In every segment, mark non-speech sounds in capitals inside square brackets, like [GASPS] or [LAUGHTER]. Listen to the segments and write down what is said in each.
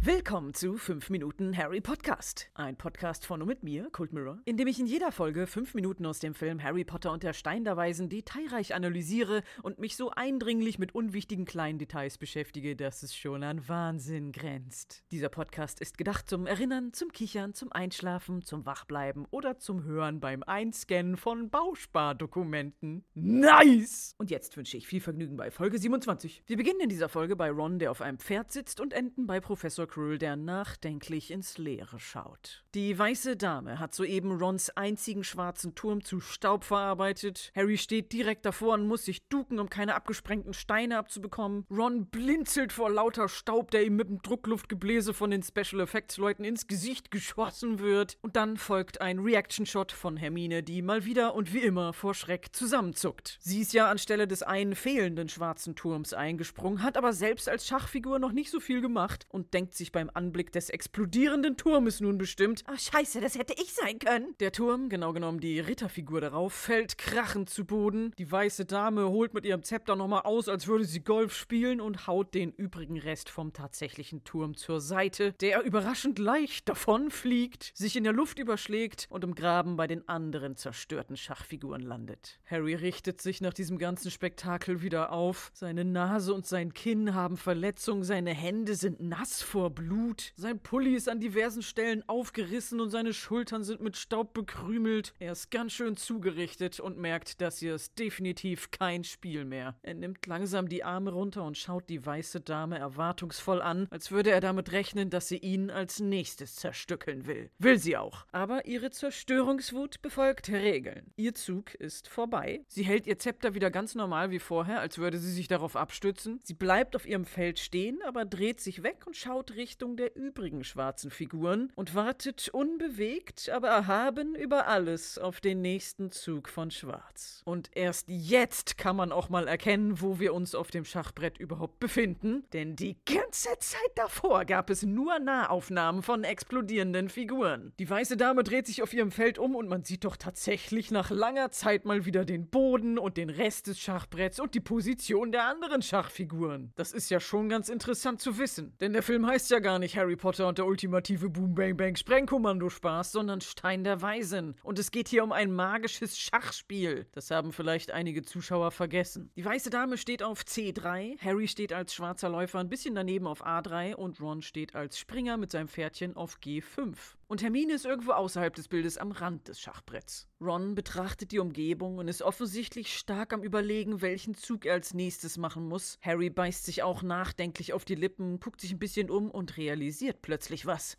Willkommen zu 5 Minuten Harry Podcast. Ein Podcast von und mit mir, Kult Mirror, in dem ich in jeder Folge 5 Minuten aus dem Film Harry Potter und der Stein der Weisen detailreich analysiere und mich so eindringlich mit unwichtigen kleinen Details beschäftige, dass es schon an Wahnsinn grenzt. Dieser Podcast ist gedacht zum Erinnern, zum Kichern, zum Einschlafen, zum Wachbleiben oder zum Hören beim Einscannen von Bauspardokumenten. Nice! Und jetzt wünsche ich viel Vergnügen bei Folge 27. Wir beginnen in dieser Folge bei Ron, der auf einem Pferd sitzt, und enden bei Professor Quirrell, der nachdenklich ins Leere schaut. Die weiße Dame hat soeben Rons einzigen schwarzen Turm zu Staub verarbeitet. Harry steht direkt davor und muss sich ducken, um keine abgesprengten Steine abzubekommen. Ron blinzelt vor lauter Staub, der ihm mit dem Druckluftgebläse von den Special Effects Leuten ins Gesicht geschossen wird. Und dann folgt ein Reaction-Shot von Hermine, die mal wieder und wie immer vor Schreck zusammenzuckt. Sie ist ja anstelle des einen fehlenden schwarzen Turms eingesprungen, hat aber selbst als Schachfigur noch nicht so viel gemacht und denkt sich beim Anblick des explodierenden Turmes nun bestimmt, Ach, scheiße, das hätte ich sein können. der Turm, genau genommen die Ritterfigur darauf, fällt krachend zu Boden. Die weiße Dame holt mit ihrem Zepter nochmal aus, als würde sie Golf spielen und haut den übrigen Rest vom tatsächlichen Turm zur Seite, der überraschend leicht davonfliegt, sich in der Luft überschlägt und im Graben bei den anderen zerstörten Schachfiguren landet. Harry richtet sich nach diesem ganzen Spektakel wieder auf. Seine Nase und sein Kinn haben Verletzungen, seine Hände sind nass vor Blut, sein Pulli ist an diversen Stellen aufgerissen und seine Schultern sind mit Staub bekrümelt. Er ist ganz schön zugerichtet und merkt, das hier ist definitiv kein Spiel mehr. Er nimmt langsam die Arme runter und schaut die weiße Dame erwartungsvoll an, als würde er damit rechnen, dass sie ihn als nächstes zerstückeln will. Will sie auch. Aber ihre Zerstörungswut befolgt Regeln. Ihr Zug ist vorbei. Sie hält ihr Zepter wieder ganz normal wie vorher, als würde sie sich darauf abstützen. Sie bleibt auf ihrem Feld stehen, aber dreht sich weg und schaut Richtung der übrigen schwarzen Figuren und wartet unbewegt, aber erhaben über alles auf den nächsten Zug von Schwarz. Und erst jetzt kann man auch mal erkennen, wo wir uns auf dem Schachbrett überhaupt befinden, denn die ganze Zeit davor gab es nur Nahaufnahmen von explodierenden Figuren. Die weiße Dame dreht sich auf ihrem Feld um und man sieht doch tatsächlich nach langer Zeit mal wieder den Boden und den Rest des Schachbretts und die Position der anderen Schachfiguren. Das ist ja schon ganz interessant zu wissen, denn der Film heißt ja gar nicht Harry Potter und der ultimative Boom Bang Bang Sprengkommando-Spaß, sondern Stein der Weisen. Und es geht hier um ein magisches Schachspiel. Das haben vielleicht einige Zuschauer vergessen. Die weiße Dame steht auf C3, Harry steht als schwarzer Läufer ein bisschen daneben auf A3 und Ron steht als Springer mit seinem Pferdchen auf G5. Und Hermine ist irgendwo außerhalb des Bildes am Rand des Schachbretts. Ron betrachtet die Umgebung und ist offensichtlich stark am Überlegen, welchen Zug er als nächstes machen muss. Harry beißt sich auch nachdenklich auf die Lippen, guckt sich ein bisschen um und realisiert plötzlich was.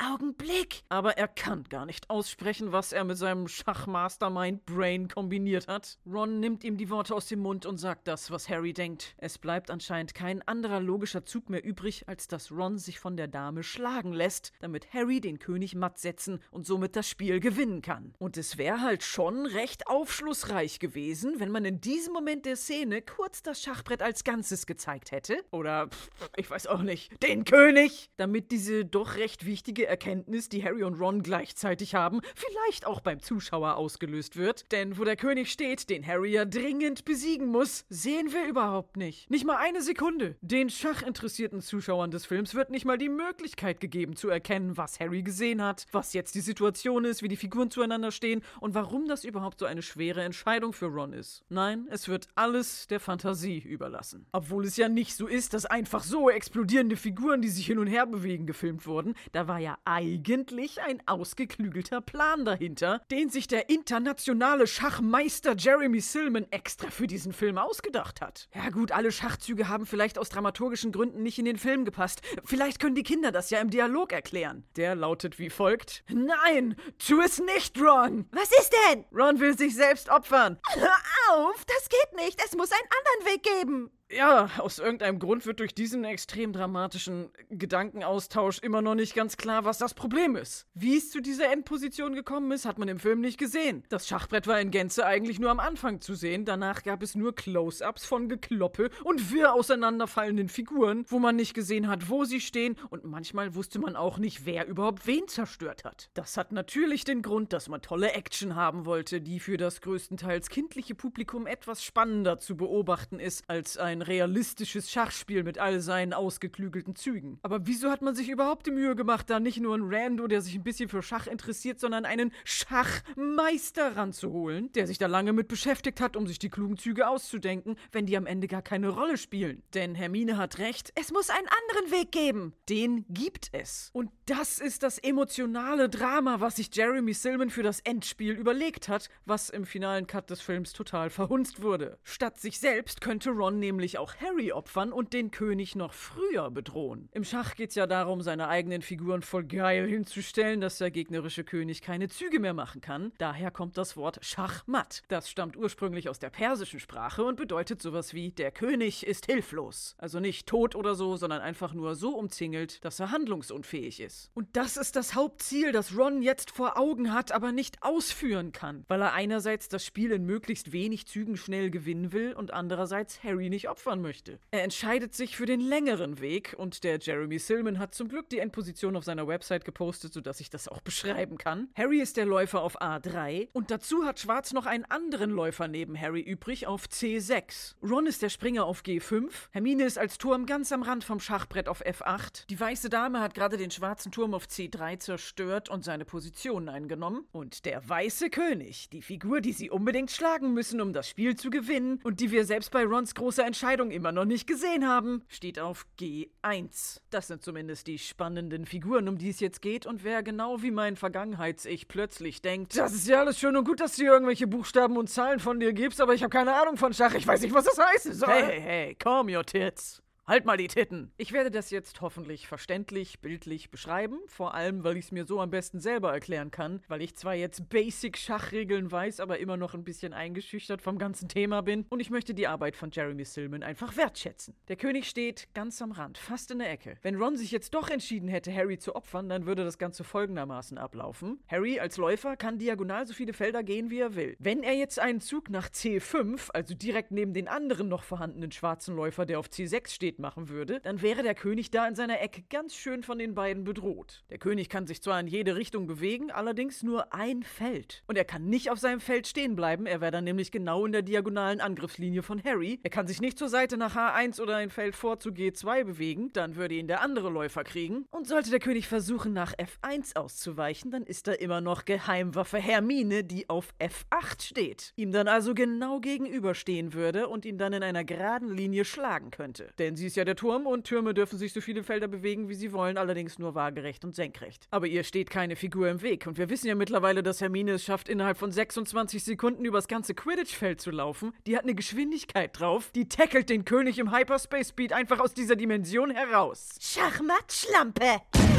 Augenblick. Aber er kann gar nicht aussprechen, was er mit seinem Schachmastermind-Brain kombiniert hat. Ron nimmt ihm die Worte aus dem Mund und sagt das, was Harry denkt. Es bleibt anscheinend kein anderer logischer Zug mehr übrig, als dass Ron sich von der Dame schlagen lässt, damit Harry den König matt setzen und somit das Spiel gewinnen kann. Und es wäre halt schon recht aufschlussreich gewesen, wenn man in diesem Moment der Szene kurz das Schachbrett als Ganzes gezeigt hätte. Oder, pff, ich weiß auch nicht, den König! Damit diese doch recht wichtige Erkenntnis, die Harry und Ron gleichzeitig haben, vielleicht auch beim Zuschauer ausgelöst wird. Denn wo der König steht, den Harry ja dringend besiegen muss, sehen wir überhaupt nicht. Nicht mal eine Sekunde. Den schachinteressierten Zuschauern des Films wird nicht mal die Möglichkeit gegeben zu erkennen, was Harry gesehen hat, was jetzt die Situation ist, wie die Figuren zueinander stehen und warum das überhaupt so eine schwere Entscheidung für Ron ist. Nein, es wird alles der Fantasie überlassen. Obwohl es ja nicht so ist, dass einfach so explodierende Figuren, die sich hin und her bewegen, gefilmt wurden. Da war ja eigentlich ein ausgeklügelter Plan dahinter, den sich der internationale Schachmeister Jeremy Silman extra für diesen Film ausgedacht hat. Ja gut, alle Schachzüge haben vielleicht aus dramaturgischen Gründen nicht in den Film gepasst. Vielleicht können die Kinder das ja im Dialog erklären. Der lautet wie folgt: Nein, tu es nicht, Ron! Was ist denn? Ron will sich selbst opfern. Hör auf, das geht nicht. Es muss einen anderen Weg geben. Ja, aus irgendeinem Grund wird durch diesen extrem dramatischen Gedankenaustausch immer noch nicht ganz klar, was das Problem ist. Wie es zu dieser Endposition gekommen ist, hat man im Film nicht gesehen. Das Schachbrett war in Gänze eigentlich nur am Anfang zu sehen, danach gab es nur Close-ups von Gekloppe und wirr auseinanderfallenden Figuren, wo man nicht gesehen hat, wo sie stehen und manchmal wusste man auch nicht, wer überhaupt wen zerstört hat. Das hat natürlich den Grund, dass man tolle Action haben wollte, die für das größtenteils kindliche Publikum etwas spannender zu beobachten ist als ein ein realistisches Schachspiel mit all seinen ausgeklügelten Zügen. Aber wieso hat man sich überhaupt die Mühe gemacht, da nicht nur einen Rando, der sich ein bisschen für Schach interessiert, sondern einen Schachmeister ranzuholen, der sich da lange mit beschäftigt hat, um sich die klugen Züge auszudenken, wenn die am Ende gar keine Rolle spielen? Denn Hermine hat recht, Es muss einen anderen Weg geben. den gibt es. Und das ist das emotionale Drama, was sich Jeremy Silman für das Endspiel überlegt hat, was im finalen Cut des Films total verhunzt wurde. Statt sich selbst könnte Ron nämlich auch Harry opfern und den König noch früher bedrohen. Im Schach geht's ja darum, seine eigenen Figuren voll geil hinzustellen, dass der gegnerische König keine Züge mehr machen kann. Daher kommt das Wort Schachmatt. Das stammt ursprünglich aus der persischen Sprache und bedeutet sowas wie der König ist hilflos. Also nicht tot oder so, sondern einfach nur so umzingelt, dass er handlungsunfähig ist. Und das ist das Hauptziel, das Ron jetzt vor Augen hat, aber nicht ausführen kann, weil er einerseits das Spiel in möglichst wenig Zügen schnell gewinnen will und andererseits Harry nicht opfern möchte. Er entscheidet sich für den längeren Weg und der Jeremy Silman hat zum Glück die Endposition auf seiner Website gepostet, sodass ich das auch beschreiben kann. Harry ist der Läufer auf A3 und dazu hat Schwarz noch einen anderen Läufer neben Harry übrig auf C6. Ron ist der Springer auf G5, Hermine ist als Turm ganz am Rand vom Schachbrett auf F8. Die weiße Dame hat gerade den schwarzen Turm auf C3 zerstört und seine Position eingenommen. Und der weiße König, die Figur, die sie unbedingt schlagen müssen, um das Spiel zu gewinnen und die wir selbst bei Rons großer Entscheidung immer noch nicht gesehen haben, steht auf G1. Das sind zumindest die spannenden Figuren, um die es jetzt geht und wer genau wie mein Vergangenheits-Ich plötzlich denkt, das ist ja alles schön und gut, dass du irgendwelche Buchstaben und Zahlen von dir gibst, aber ich habe keine Ahnung von Schach, ich weiß nicht, was das heißen soll. Hey, hey, hey, calm your tits. Halt mal die Titten. Ich werde das jetzt hoffentlich verständlich, bildlich beschreiben, vor allem, weil ich es mir so am besten selber erklären kann, weil ich zwar jetzt Basic-Schachregeln weiß, aber immer noch ein bisschen eingeschüchtert vom ganzen Thema bin und ich möchte die Arbeit von Jeremy Silman einfach wertschätzen. Der König steht ganz am Rand, fast in der Ecke. Wenn Ron sich jetzt doch entschieden hätte, Harry zu opfern, dann würde das Ganze folgendermaßen ablaufen. Harry als Läufer kann diagonal so viele Felder gehen, wie er will. Wenn er jetzt einen Zug nach C5, also direkt neben den anderen noch vorhandenen schwarzen Läufer, der auf C6 steht, machen würde, dann wäre der König da in seiner Ecke ganz schön von den beiden bedroht. Der König kann sich zwar in jede Richtung bewegen, allerdings nur ein Feld. Und er kann nicht auf seinem Feld stehen bleiben, er wäre dann nämlich genau in der diagonalen Angriffslinie von Harry. Er kann sich nicht zur Seite nach H1 oder ein Feld vor zu G2 bewegen, dann würde ihn der andere Läufer kriegen. Und sollte der König versuchen, nach F1 auszuweichen, dann ist da immer noch Geheimwaffe Hermine, die auf F8 steht. Ihm dann also genau gegenüberstehen würde und ihn dann in einer geraden Linie schlagen könnte. Denn sie ist ja der Turm und Türme dürfen sich so viele Felder bewegen, wie sie wollen, allerdings nur waagerecht und senkrecht. Aber ihr steht keine Figur im Weg und wir wissen ja mittlerweile, dass Hermine es schafft, innerhalb von 26 Sekunden übers ganze Quidditch-Feld zu laufen. Die hat eine Geschwindigkeit drauf, die tackelt den König im Hyperspace Speed einfach aus dieser Dimension heraus. Schachmatt, Schlampe.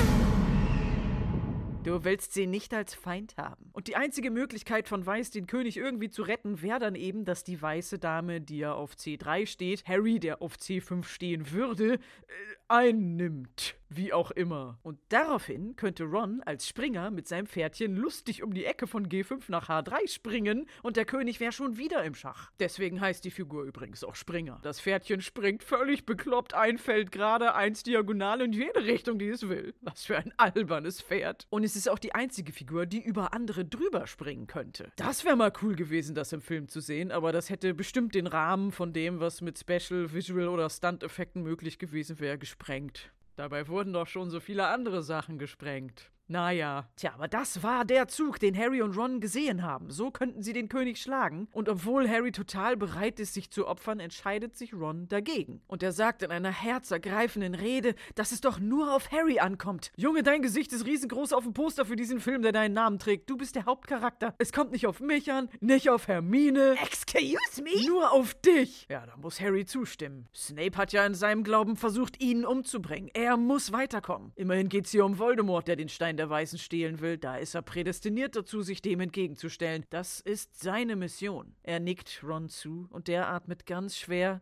Du willst sie nicht als Feind haben. Und die einzige Möglichkeit von Weiß, den König irgendwie zu retten, wäre dann eben, dass die weiße Dame, die ja auf C3 steht, Harry, der auf C5 stehen würde, äh, einnimmt. Wie auch immer. Und daraufhin könnte Ron als Springer mit seinem Pferdchen lustig um die Ecke von G5 nach H3 springen und der König wäre schon wieder im Schach. Deswegen heißt die Figur übrigens auch Springer. Das Pferdchen springt völlig bekloppt ein Feld gerade, eins diagonal in jede Richtung, die es will. Was für ein albernes Pferd. Und es ist auch die einzige Figur, die über andere drüber springen könnte. Das wäre mal cool gewesen, das im Film zu sehen, aber das hätte bestimmt den Rahmen von dem, was mit Special, Visual oder Stunt-Effekten möglich gewesen wäre, gesprengt. Dabei wurden doch schon so viele andere Sachen gesprengt. Naja. Tja, aber das war der Zug, den Harry und Ron gesehen haben. So könnten sie den König schlagen. Und obwohl Harry total bereit ist, sich zu opfern, entscheidet sich Ron dagegen. Und er sagt in einer herzergreifenden Rede, dass es doch nur auf Harry ankommt. Junge, dein Gesicht ist riesengroß auf dem Poster für diesen Film, der deinen Namen trägt. Du bist der Hauptcharakter. Es kommt nicht auf mich an, nicht auf Hermine. Excuse me? Nur auf dich! Ja, da muss Harry zustimmen. Snape hat ja in seinem Glauben versucht, ihn umzubringen. Er muss weiterkommen. Immerhin geht's hier um Voldemort, der den Stein der Weißen stehlen will. Da ist er prädestiniert dazu, sich dem entgegenzustellen. Das ist seine Mission. Er nickt Ron zu und der atmet ganz schwer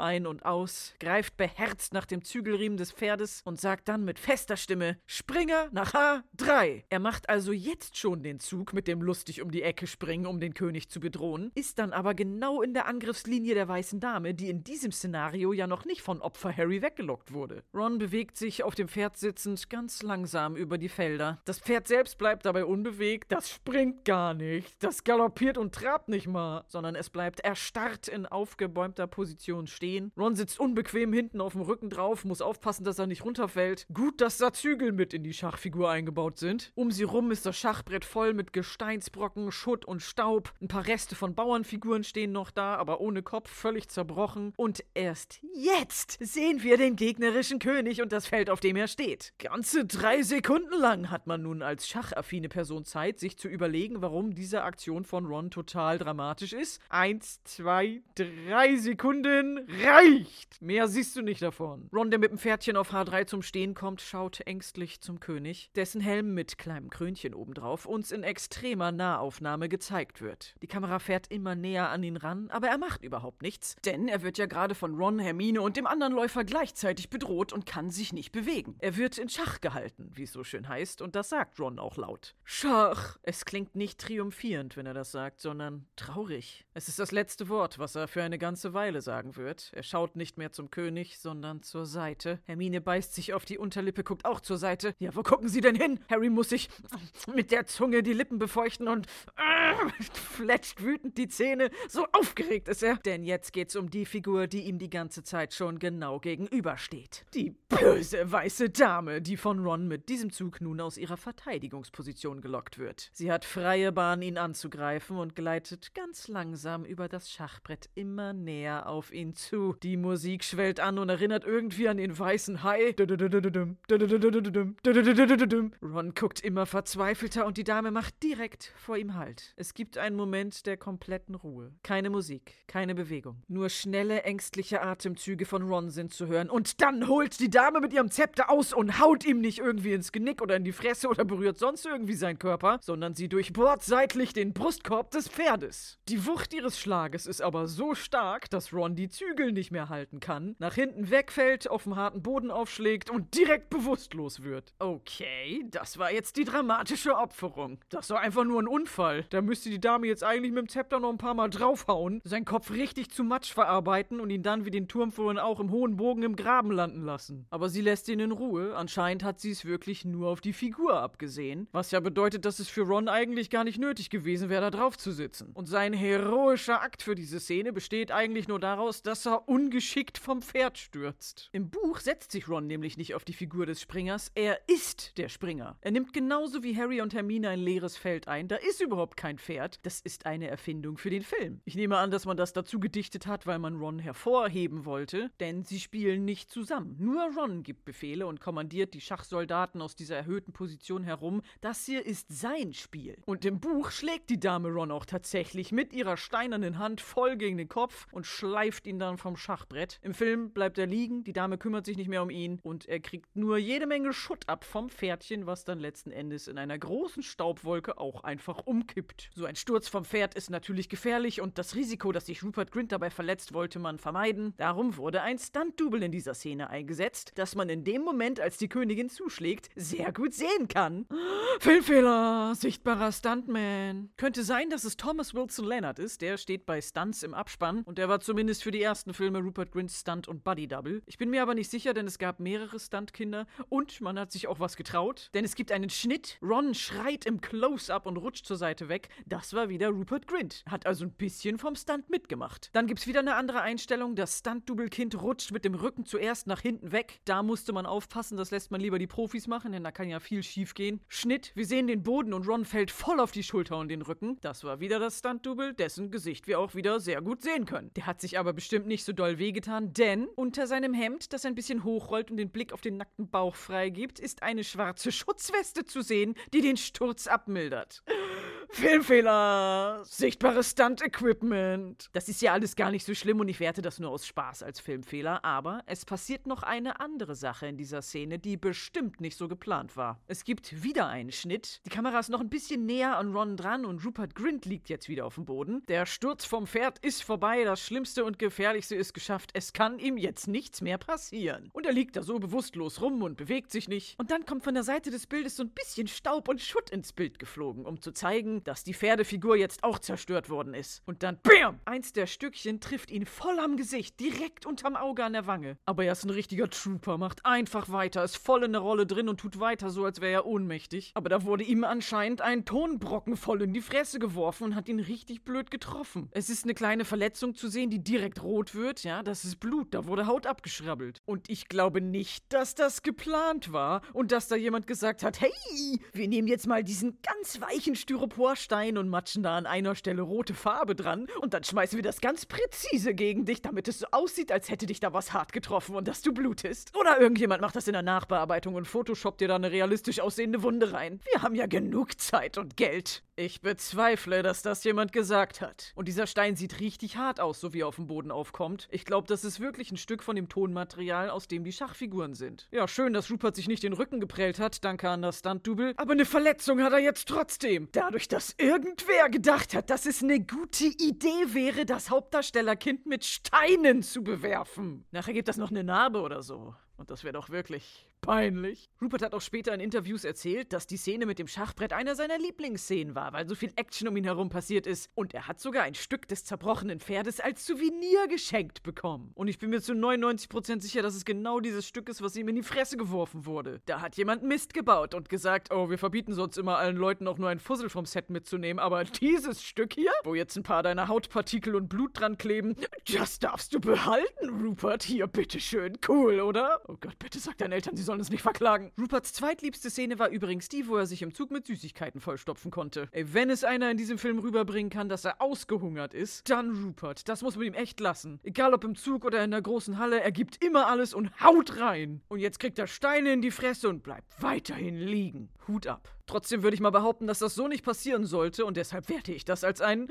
ein und aus, greift beherzt nach dem Zügelriemen des Pferdes und sagt dann mit fester Stimme: Springer nach H3. Er macht also jetzt schon den Zug mit dem lustig um die Ecke springen, um den König zu bedrohen, ist dann aber genau in der Angriffslinie der weißen Dame, die in diesem Szenario ja noch nicht von Opfer Harry weggelockt wurde. Ron bewegt sich auf dem Pferd sitzend ganz langsam über die Felder. Das Pferd selbst bleibt dabei unbewegt, das springt gar nicht, das galoppiert und trabt nicht mal, sondern es bleibt erstarrt in aufgebäumter Position stehen. Ron sitzt unbequem hinten auf dem Rücken drauf, muss aufpassen, dass er nicht runterfällt. Gut, dass da Zügel mit in die Schachfigur eingebaut sind. Um sie rum ist das Schachbrett voll mit Gesteinsbrocken, Schutt und Staub. Ein paar Reste von Bauernfiguren stehen noch da, aber ohne Kopf, völlig zerbrochen. Und erst jetzt sehen wir den gegnerischen König und das Feld, auf dem er steht. Ganze drei Sekunden lang hat man nun als schachaffine Person Zeit, sich zu überlegen, warum diese Aktion von Ron total dramatisch ist. Eins, zwei, drei Sekunden reicht. Mehr siehst du nicht davon. Ron, der mit dem Pferdchen auf H3 zum Stehen kommt, schaut ängstlich zum König, dessen Helm mit kleinem Krönchen obendrauf uns in extremer Nahaufnahme gezeigt wird. Die Kamera fährt immer näher an ihn ran, aber er macht überhaupt nichts, denn er wird ja gerade von Ron, Hermine und dem anderen Läufer gleichzeitig bedroht und kann sich nicht bewegen. Er wird in Schach gehalten, wie es so schön heißt, und das sagt Ron auch laut. Schach! Es klingt nicht triumphierend, wenn er das sagt, sondern traurig. Es ist das letzte Wort, was er für eine ganze Weile sagen wird. Er schaut nicht mehr zum König, sondern zur Seite. Hermine beißt sich auf die Unterlippe, guckt auch zur Seite. Ja, wo gucken Sie denn hin? Harry muss sich mit der Zunge die Lippen befeuchten und äh, fletscht wütend die Zähne. So aufgeregt ist er. Denn jetzt geht's um die Figur, die ihm die ganze Zeit schon genau gegenübersteht. Die böse weiße Dame, die von Ron mit diesem Zug nun aus ihrer Verteidigungsposition gelockt wird. Sie hat freie Bahn, ihn anzugreifen und gleitet ganz langsam über das Schachbrett immer näher auf ihn zu. Die Musik schwellt an und erinnert irgendwie an den weißen Hai. Ron guckt immer verzweifelter und die Dame macht direkt vor ihm Halt. Es gibt einen Moment der kompletten Ruhe. Keine Musik, keine Bewegung. Nur schnelle, ängstliche Atemzüge von Ron sind zu hören. Und dann holt die Dame mit ihrem Zepter aus und haut ihm nicht irgendwie ins Genick oder in die Fresse oder berührt sonst irgendwie seinen Körper, sondern sie durchbohrt seitlich den Brustkorb des Pferdes. Die Wucht ihres Schlages ist aber so stark, dass Ron die Zügel nicht mehr halten kann, nach hinten wegfällt, auf dem harten Boden aufschlägt und direkt bewusstlos wird. Okay, das war jetzt die dramatische Opferung. Das war einfach nur ein Unfall. Da müsste die Dame jetzt eigentlich mit dem Zepter noch ein paar Mal draufhauen, seinen Kopf richtig zu Matsch verarbeiten und ihn dann wie den Turm vorhin auch im hohen Bogen im Graben landen lassen. Aber sie lässt ihn in Ruhe. Anscheinend hat sie es wirklich nur auf die Figur abgesehen. Was ja bedeutet, dass es für Ron eigentlich gar nicht nötig gewesen wäre, da drauf zu sitzen. Und sein heroischer Akt für diese Szene besteht eigentlich nur daraus, dass er ungeschickt vom Pferd stürzt. Im Buch setzt sich Ron nämlich nicht auf die Figur des Springers, er ist der Springer. Er nimmt genauso wie Harry und Hermine ein leeres Feld ein. Da ist überhaupt kein Pferd. Das ist eine Erfindung für den Film. Ich nehme an, dass man das dazu gedichtet hat, weil man Ron hervorheben wollte, denn sie spielen nicht zusammen. Nur Ron gibt Befehle und kommandiert die Schachsoldaten aus dieser erhöhten Position herum. Das hier ist sein Spiel. Und im Buch schlägt die Dame Ron auch tatsächlich mit ihrer steinernen Hand voll gegen den Kopf und schleift ihn dann vom Schachbrett. Im Film bleibt er liegen, die Dame kümmert sich nicht mehr um ihn und er kriegt nur jede Menge Schutt ab vom Pferdchen, was dann letzten Endes in einer großen Staubwolke auch einfach umkippt. So ein Sturz vom Pferd ist natürlich gefährlich und das Risiko, dass sich Rupert Grint dabei verletzt, wollte man vermeiden. Darum wurde ein Stunt-Double in dieser Szene eingesetzt, das man in dem Moment, als die Königin zuschlägt, sehr gut sehen kann. [GASPS] Filmfehler, sichtbarer Stuntman. Könnte sein, dass es Thomas Wilson Leonard ist, der steht bei Stunts im Abspann und der war zumindest für die ersten Filme Rupert Grints Stunt- und Buddy-Double. Ich bin mir aber nicht sicher, denn es gab mehrere Stuntkinder und man hat sich auch was getraut, denn es gibt einen Schnitt. Ron schreit im Close-Up und rutscht zur Seite weg. Das war wieder Rupert Grint. Hat also ein bisschen vom Stunt mitgemacht. Dann gibt's wieder eine andere Einstellung. Das Stunt-Double-Kind rutscht mit dem Rücken zuerst nach hinten weg. Da musste man aufpassen, das lässt man lieber die Profis machen, denn da kann ja viel schief gehen. Schnitt, wir sehen den Boden und Ron fällt voll auf die Schulter und den Rücken. Das war wieder das Stunt-Double, dessen Gesicht wir auch wieder sehr gut sehen können. Der hat sich aber bestimmt nicht so doll wehgetan, denn unter seinem Hemd, das ein bisschen hochrollt und den Blick auf den nackten Bauch freigibt, ist eine schwarze Schutzweste zu sehen, die den Sturz abmildert. Filmfehler, sichtbares Stunt-Equipment. Das ist ja alles gar nicht so schlimm und ich werte das nur aus Spaß als Filmfehler, aber es passiert noch eine andere Sache in dieser Szene, die bestimmt nicht so geplant war. Es gibt wieder einen Schnitt, die Kamera ist noch ein bisschen näher an Ron dran und Rupert Grint liegt jetzt wieder auf dem Boden. Der Sturz vom Pferd ist vorbei, das Schlimmste und Gefährlichste ist geschafft, es kann ihm jetzt nichts mehr passieren. Und er liegt da so bewusstlos rum und bewegt sich nicht. Und dann kommt von der Seite des Bildes so ein bisschen Staub und Schutt ins Bild geflogen, um zu zeigen, dass die Pferdefigur jetzt auch zerstört worden ist. Und dann BAM! Eins der Stückchen trifft ihn voll am Gesicht, direkt unterm Auge an der Wange. Aber er ist ein richtiger Trooper, macht einfach weiter, ist voll in der Rolle drin und tut weiter so, als wäre er ohnmächtig. Aber da wurde ihm anscheinend ein Tonbrocken voll in die Fresse geworfen und hat ihn richtig blöd getroffen. Es ist eine kleine Verletzung zu sehen, die direkt rot wird, ja, das ist Blut, da wurde Haut abgeschrabbelt. Und ich glaube nicht, dass das geplant war und dass da jemand gesagt hat, hey, wir nehmen jetzt mal diesen ganz weichen Styroporstein und matschen da an einer Stelle rote Farbe dran und dann schmeißen wir das ganz präzise gegen dich, damit es so aussieht, als hätte dich da was hart getroffen und dass du blutest. Oder irgendjemand macht das in der Nachbearbeitung und photoshoppt dir da eine realistisch aussehende Wunde rein. Wir haben ja genug Zeit und Geld. Ich bezweifle, dass das jemand gesagt hat. Und dieser Stein sieht richtig hart aus, so wie er auf dem Boden aufkommt. Ich glaube, das ist wirklich ein Stück von dem Tonmaterial, aus dem die Schachfiguren sind. Ja, schön, dass Rupert sich nicht den Rücken geprellt hat, danke an das Stunt-Double. Aber eine Verletzung hat er jetzt trotzdem. Dadurch, dass irgendwer gedacht hat, dass es eine gute Idee wäre, das Hauptdarstellerkind mit Steinen zu bewerfen. Nachher gibt das noch eine Narbe oder so. Und das wäre doch wirklich peinlich. Rupert hat auch später in Interviews erzählt, dass die Szene mit dem Schachbrett einer seiner Lieblingsszenen war, weil so viel Action um ihn herum passiert ist. Und er hat sogar ein Stück des zerbrochenen Pferdes als Souvenir geschenkt bekommen. Und ich bin mir zu 99% sicher, dass es genau dieses Stück ist, was ihm in die Fresse geworfen wurde. Da hat jemand Mist gebaut und gesagt, oh, wir verbieten sonst immer allen Leuten auch nur ein Fussel vom Set mitzunehmen, aber dieses Stück hier, wo jetzt ein paar deiner Hautpartikel und Blut dran kleben, das darfst du behalten, Rupert. Hier, bitteschön. Cool, oder? Oh Gott, bitte sag deinen Eltern, sie sollen uns nicht verklagen. Ruperts zweitliebste Szene war übrigens die, wo er sich im Zug mit Süßigkeiten vollstopfen konnte. Ey, wenn es einer in diesem Film rüberbringen kann, dass er ausgehungert ist, dann Rupert. Das muss man ihm echt lassen. Egal ob im Zug oder in der großen Halle, er gibt immer alles und haut rein. Und jetzt kriegt er Steine in die Fresse und bleibt weiterhin liegen. Hut ab. Trotzdem würde ich mal behaupten, dass das so nicht passieren sollte und deshalb werte ich das als einen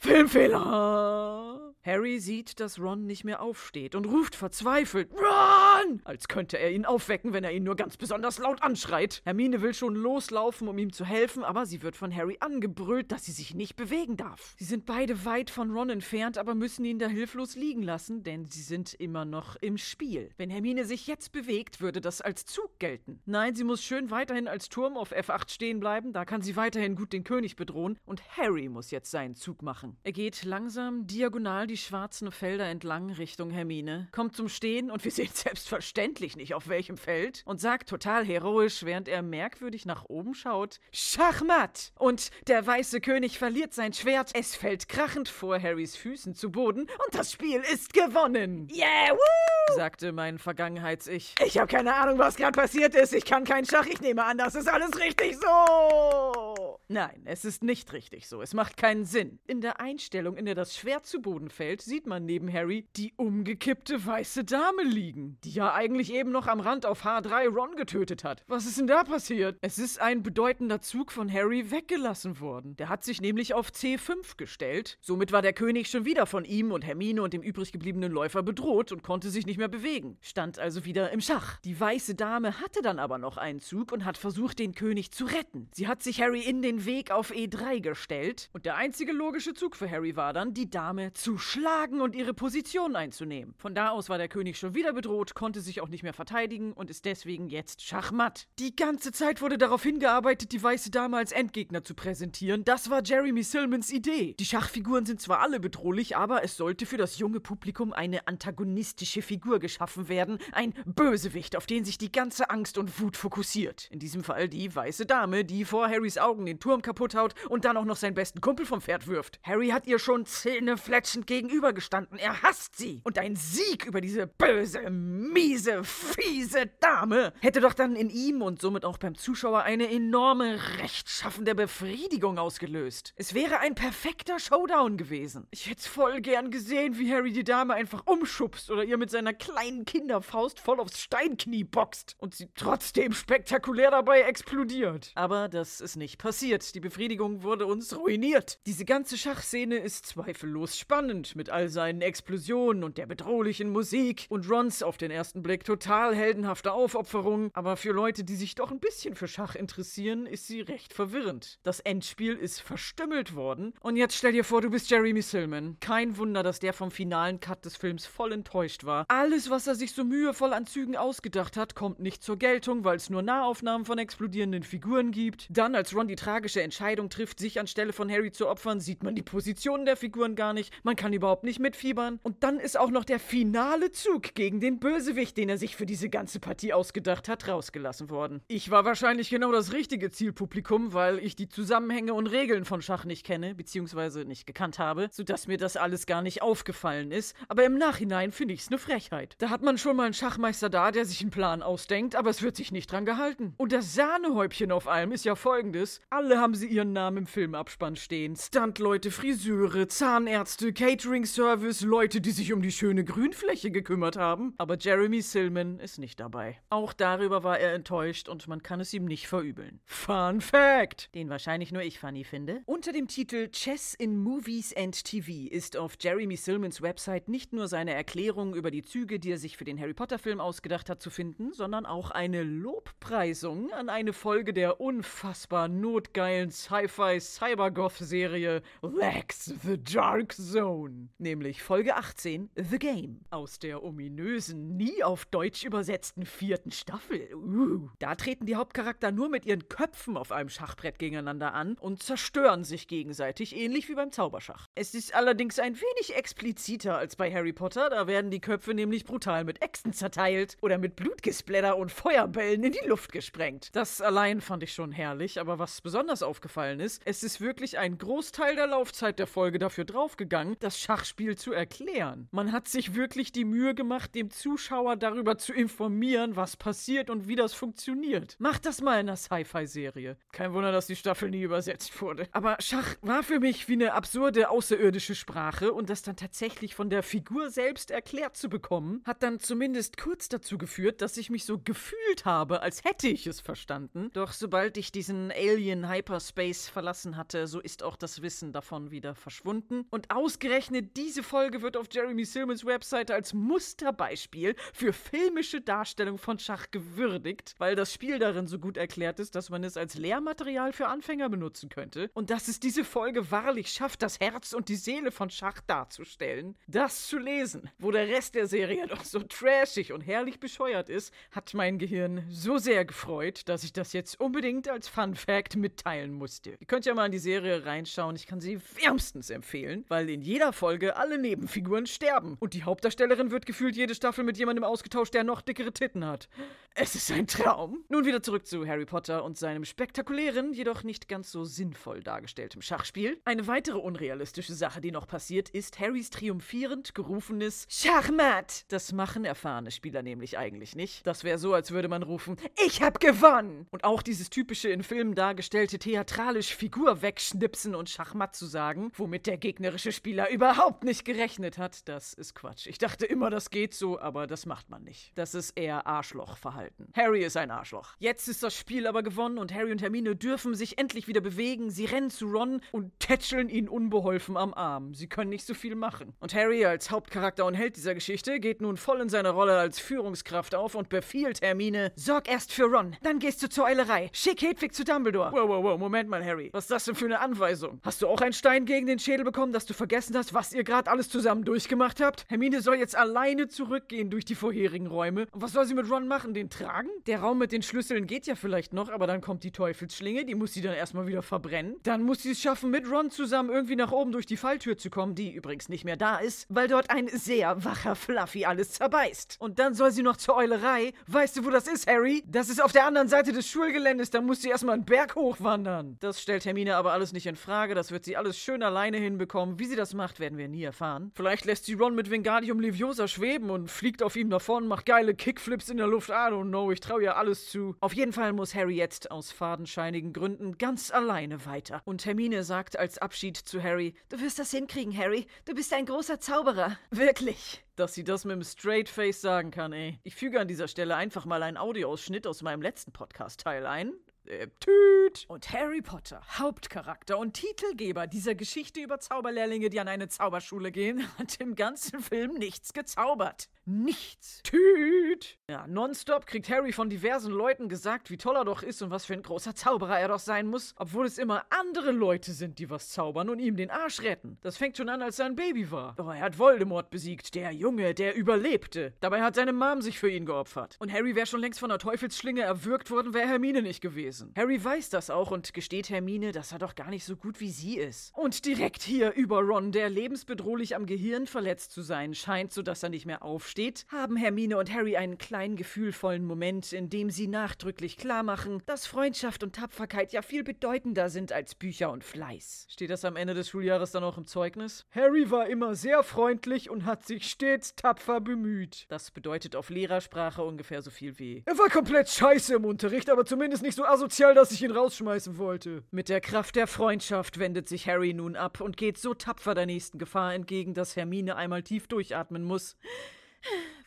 Filmfehler. Harry sieht, dass Ron nicht mehr aufsteht und ruft verzweifelt Ron! Als könnte er ihn aufwecken, wenn er ihn nur ganz besonders laut anschreit. Hermine will schon loslaufen, um ihm zu helfen, aber sie wird von Harry angebrüllt, dass sie sich nicht bewegen darf. Sie sind beide weit von Ron entfernt, aber müssen ihn da hilflos liegen lassen, denn sie sind immer noch im Spiel. Wenn Hermine sich jetzt bewegt, würde das als Zug gelten. Nein, sie muss schön weiterhin als Turm auf F8 stehen bleiben, da kann sie weiterhin gut den König bedrohen und Harry muss jetzt seinen Zug machen. Er geht langsam diagonal die schwarzen Felder entlang Richtung Hermine, kommt zum Stehen und wir sehen [LAUGHS] selbstverständlich nicht auf welchem Feld und sagt total heroisch, während er merkwürdig nach oben schaut, Schachmatt! Und der weiße König verliert sein Schwert, es fällt krachend vor Harrys Füßen zu Boden und das Spiel ist gewonnen! Yeah, woo! sagte mein Vergangenheits-Ich. Ich habe keine Ahnung, was gerade passiert ist. Ich kann keinen Schach. Ich nehme an, das ist alles richtig so. Nein, es ist nicht richtig so. Es macht keinen Sinn. In der Einstellung, in der das Schwert zu Boden fällt, sieht man neben Harry die umgekippte weiße Dame liegen, die ja eigentlich eben noch am Rand auf H3 Ron getötet hat. Was ist denn da passiert? Es ist ein bedeutender Zug von Harry weggelassen worden. Der hat sich nämlich auf C5 gestellt. Somit war der König schon wieder von ihm und Hermine und dem übrig gebliebenen Läufer bedroht und konnte sich nicht mehr bewegen. Stand also wieder im Schach. Die weiße Dame hatte dann aber noch einen Zug und hat versucht, den König zu retten. Sie hat sich Harry in den Weg auf E3 gestellt und der einzige logische Zug für Harry war dann, die Dame zu schlagen und ihre Position einzunehmen. Von da aus war der König schon wieder bedroht, konnte sich auch nicht mehr verteidigen und ist deswegen jetzt schachmatt. Die ganze Zeit wurde darauf hingearbeitet, die weiße Dame als Endgegner zu präsentieren. Das war Jeremy Silmans Idee. Die Schachfiguren sind zwar alle bedrohlich, aber es sollte für das junge Publikum eine antagonistische Figur geschaffen werden, ein Bösewicht, auf den sich die ganze Angst und Wut fokussiert. In diesem Fall die weiße Dame, die vor Harrys Augen den Turm kaputt haut und dann auch noch seinen besten Kumpel vom Pferd wirft. Harry hat ihr schon zähnefletschend gegenübergestanden. Er hasst sie. Und ein Sieg über diese böse, miese, fiese Dame hätte doch dann in ihm und somit auch beim Zuschauer eine enorme, rechtschaffende Befriedigung ausgelöst. Es wäre ein perfekter Showdown gewesen. Ich hätte voll gern gesehen, wie Harry die Dame einfach umschubst oder ihr mit seiner kleinen Kinderfaust voll aufs Steinknie boxt und sie trotzdem spektakulär dabei explodiert. Aber das ist nicht passiert. Passiert. Die Befriedigung wurde uns ruiniert. Diese ganze Schachszene ist zweifellos spannend mit all seinen Explosionen und der bedrohlichen Musik und Rons auf den ersten Blick total heldenhafte Aufopferung. Aber für Leute, die sich doch ein bisschen für Schach interessieren, ist sie recht verwirrend. Das Endspiel ist verstümmelt worden. Und jetzt stell dir vor, du bist Jeremy Silman. Kein Wunder, dass der vom finalen Cut des Films voll enttäuscht war. Alles, was er sich so mühevoll an Zügen ausgedacht hat, kommt nicht zur Geltung, weil es nur Nahaufnahmen von explodierenden Figuren gibt. Dann, als Ron die tragische Entscheidung trifft, sich anstelle von Harry zu opfern, sieht man die Positionen der Figuren gar nicht. Man kann überhaupt nicht mitfiebern. Und dann ist auch noch der finale Zug gegen den Bösewicht, den er sich für diese ganze Partie ausgedacht hat, rausgelassen worden. Ich war wahrscheinlich genau das richtige Zielpublikum, weil ich die Zusammenhänge und Regeln von Schach nicht kenne, beziehungsweise nicht gekannt habe, sodass mir das alles gar nicht aufgefallen ist. Aber im Nachhinein finde ich es eine Frechheit. Da hat man schon mal einen Schachmeister da, der sich einen Plan ausdenkt, aber es wird sich nicht dran gehalten. Und das Sahnehäubchen auf allem ist ja folgendes: Alle haben sie ihren Namen im Filmabspann stehen. Stuntleute, Friseure, Zahnärzte, Catering-Service, Leute, die sich um die schöne Grünfläche gekümmert haben. Aber Jeremy Silman ist nicht dabei. Auch darüber war er enttäuscht und man kann es ihm nicht verübeln. Fun Fact! Den wahrscheinlich nur ich funny finde. Unter dem Titel Chess in Movies and TV ist auf Jeremy Silmans Website nicht nur seine Erklärung über die Züge, die er sich für den Harry Potter-Film ausgedacht hat, zu finden, sondern auch eine Lobpreisung an eine Folge der unfassbar notgeilen Sci-Fi-Cybergoth-Serie Lex the Dark Zone. Nämlich Folge 18, The Game. Aus der ominösen, nie auf Deutsch übersetzten vierten Staffel. Uh. Da treten die Hauptcharakter nur mit ihren Köpfen auf einem Schachbrett gegeneinander an und zerstören sich gegenseitig, ähnlich wie beim Zauberschach. Es ist allerdings ein wenig expliziter als bei Harry Potter, da werden die Köpfe nämlich brutal mit Äxten zerteilt oder mit Blutgesplatter und Feuerbällen in die Luft gesprengt. Das allein fand ich schon herrlich, aber was besonders aufgefallen ist, es ist wirklich ein Großteil der Laufzeit der Folge dafür draufgegangen, das Schachspiel zu erklären. Man hat sich wirklich die Mühe gemacht, dem Zuschauer darüber zu informieren, was passiert und wie das funktioniert. Macht das mal in einer Sci-Fi-Serie. Kein Wunder, dass die Staffel nie übersetzt wurde. Aber Schach war für mich wie eine absurde außerirdische Sprache und das dann tatsächlich von der Figur selbst erklärt zu bekommen, hat dann zumindest kurz dazu geführt, dass ich mich so gefühlt habe, als hätte ich es verstanden. Doch sobald ich diesen Alien Hyperspace verlassen hatte, so ist auch das Wissen davon wieder verschwunden. Und ausgerechnet diese Folge wird auf Jeremy Silmans Webseite als Musterbeispiel für filmische Darstellung von Schach gewürdigt, weil das Spiel darin so gut erklärt ist, dass man es als Lehrmaterial für Anfänger benutzen könnte. Und dass es diese Folge wahrlich schafft, das Herz und die Seele von Schach darzustellen. Das zu lesen, wo der Rest der Serie [LAUGHS] doch so trashig und herrlich bescheuert ist, hat mein Gehirn so sehr gefreut, dass ich das jetzt unbedingt als Fun Fact mitteilen musste. Ihr könnt ja mal in die Serie reinschauen, ich kann sie wärmstens empfehlen, weil in jeder Folge alle Nebenfiguren sterben und die Hauptdarstellerin wird gefühlt jede Staffel mit jemandem ausgetauscht, der noch dickere Titten hat. Es ist ein Traum. Nun wieder zurück zu Harry Potter und seinem spektakulären, jedoch nicht ganz so sinnvoll dargestelltem Schachspiel. Eine weitere unrealistische Sache, die noch passiert, ist Harrys triumphierend gerufenes Schachmatt. Das machen erfahrene Spieler nämlich eigentlich nicht. Das wäre so, als würde man rufen, ich hab gewonnen! Und auch dieses typische in Filmen dargestellte theatralisch Figur wegschnipsen und Schachmatt zu sagen, womit der gegnerische Spieler überhaupt nicht gerechnet hat, das ist Quatsch. Ich dachte immer, das geht so, aber das macht man nicht. Das ist eher Arschlochverhalten. Harry ist ein Arschloch. Jetzt ist das Spiel aber gewonnen und Harry und Hermine dürfen sich endlich wieder bewegen. Sie rennen zu Ron und tätscheln ihn unbeholfen am Arm. Sie können nicht so viel machen. Und Harry als Hauptcharakter und Held dieser Geschichte geht nun voll in seine Rolle als Führungskraft auf und befiehlt Hermine, sorg erst für Ron, dann gehst du zur Eulerei. Schick Hedwig zu Dumbledore. Wow, wow, wow, Moment mal, Harry. Was ist das denn für eine Anweisung? Hast du auch einen Stein gegen den Schädel bekommen, dass du vergessen hast, was ihr gerade alles zusammen durchgemacht habt? Hermine soll jetzt alleine zurückgehen durch die vorherigen Räume. Und was soll sie mit Ron machen? Den tragen? Der Raum mit den Schlüsseln geht ja vielleicht noch, aber dann kommt die Teufelsschlinge, die muss sie dann erstmal wieder verbrennen. Dann muss sie es schaffen, mit Ron zusammen irgendwie nach oben durch die Falltür zu kommen, die übrigens nicht mehr da ist, weil dort ein sehr wacher Fluffy alles zerbeißt. Und dann soll sie noch zur Eulerei. Weißt du, wo das ist, Harry? Das ist auf der anderen Seite des Schulgeländes, da muss sie erstmal einen Berg hochwandern. Das stellt Hermine aber alles nicht in Frage, das wird sie alles schön alleine hinbekommen. Wie sie das macht, werden wir nie erfahren. Vielleicht lässt sie Ron mit Wingardium Leviosa schweben und fliegt auf ihm davon, macht geile Kickflips in der Luft. I don't know, ich traue ihr alles zu. Auf jeden Fall muss Harry jetzt aus fadenscheinigen Gründen ganz alleine weiter. Und Hermine sagt als Abschied zu Harry, du wirst das hinkriegen, Harry. Du bist ein großer Zauberer. [LAUGHS] Wirklich. Dass sie das mit einem Straight Face sagen kann, ey. Ich füge an dieser Stelle einfach mal einen Audioausschnitt aus meinem letzten Podcast-Teil ein. Äh, Tüt. Und Harry Potter, Hauptcharakter und Titelgeber dieser Geschichte über Zauberlehrlinge, die an eine Zauberschule gehen, [LAUGHS] hat im ganzen Film nichts gezaubert. Nichts. Tüt. Ja, nonstop kriegt Harry von diversen Leuten gesagt, wie toll er doch ist und was für ein großer Zauberer er doch sein muss, obwohl es immer andere Leute sind, die was zaubern und ihm den Arsch retten. Das fängt schon an, als er ein Baby war. Doch er hat Voldemort besiegt, der Junge, der überlebte. Dabei hat seine Mom sich für ihn geopfert. Und Harry wäre schon längst von der Teufelsschlinge erwürgt worden, wäre Hermine nicht gewesen. Harry weiß das auch und gesteht Hermine, dass er doch gar nicht so gut wie sie ist. Und direkt hier über Ron, der lebensbedrohlich am Gehirn verletzt zu sein scheint, sodass er nicht mehr aufsteht, haben Hermine und Harry einen kleinen gefühlvollen Moment, in dem sie nachdrücklich klarmachen, dass Freundschaft und Tapferkeit ja viel bedeutender sind als Bücher und Fleiß. Steht das am Ende des Schuljahres dann auch im Zeugnis? Harry war immer sehr freundlich und hat sich stets tapfer bemüht. Das bedeutet auf Lehrersprache ungefähr so viel wie Er war komplett scheiße im Unterricht, aber zumindest nicht so asozial, dass ich ihn rausschmeißen wollte. Mit der Kraft der Freundschaft wendet sich Harry nun ab und geht so tapfer der nächsten Gefahr entgegen, dass Hermine einmal tief durchatmen muss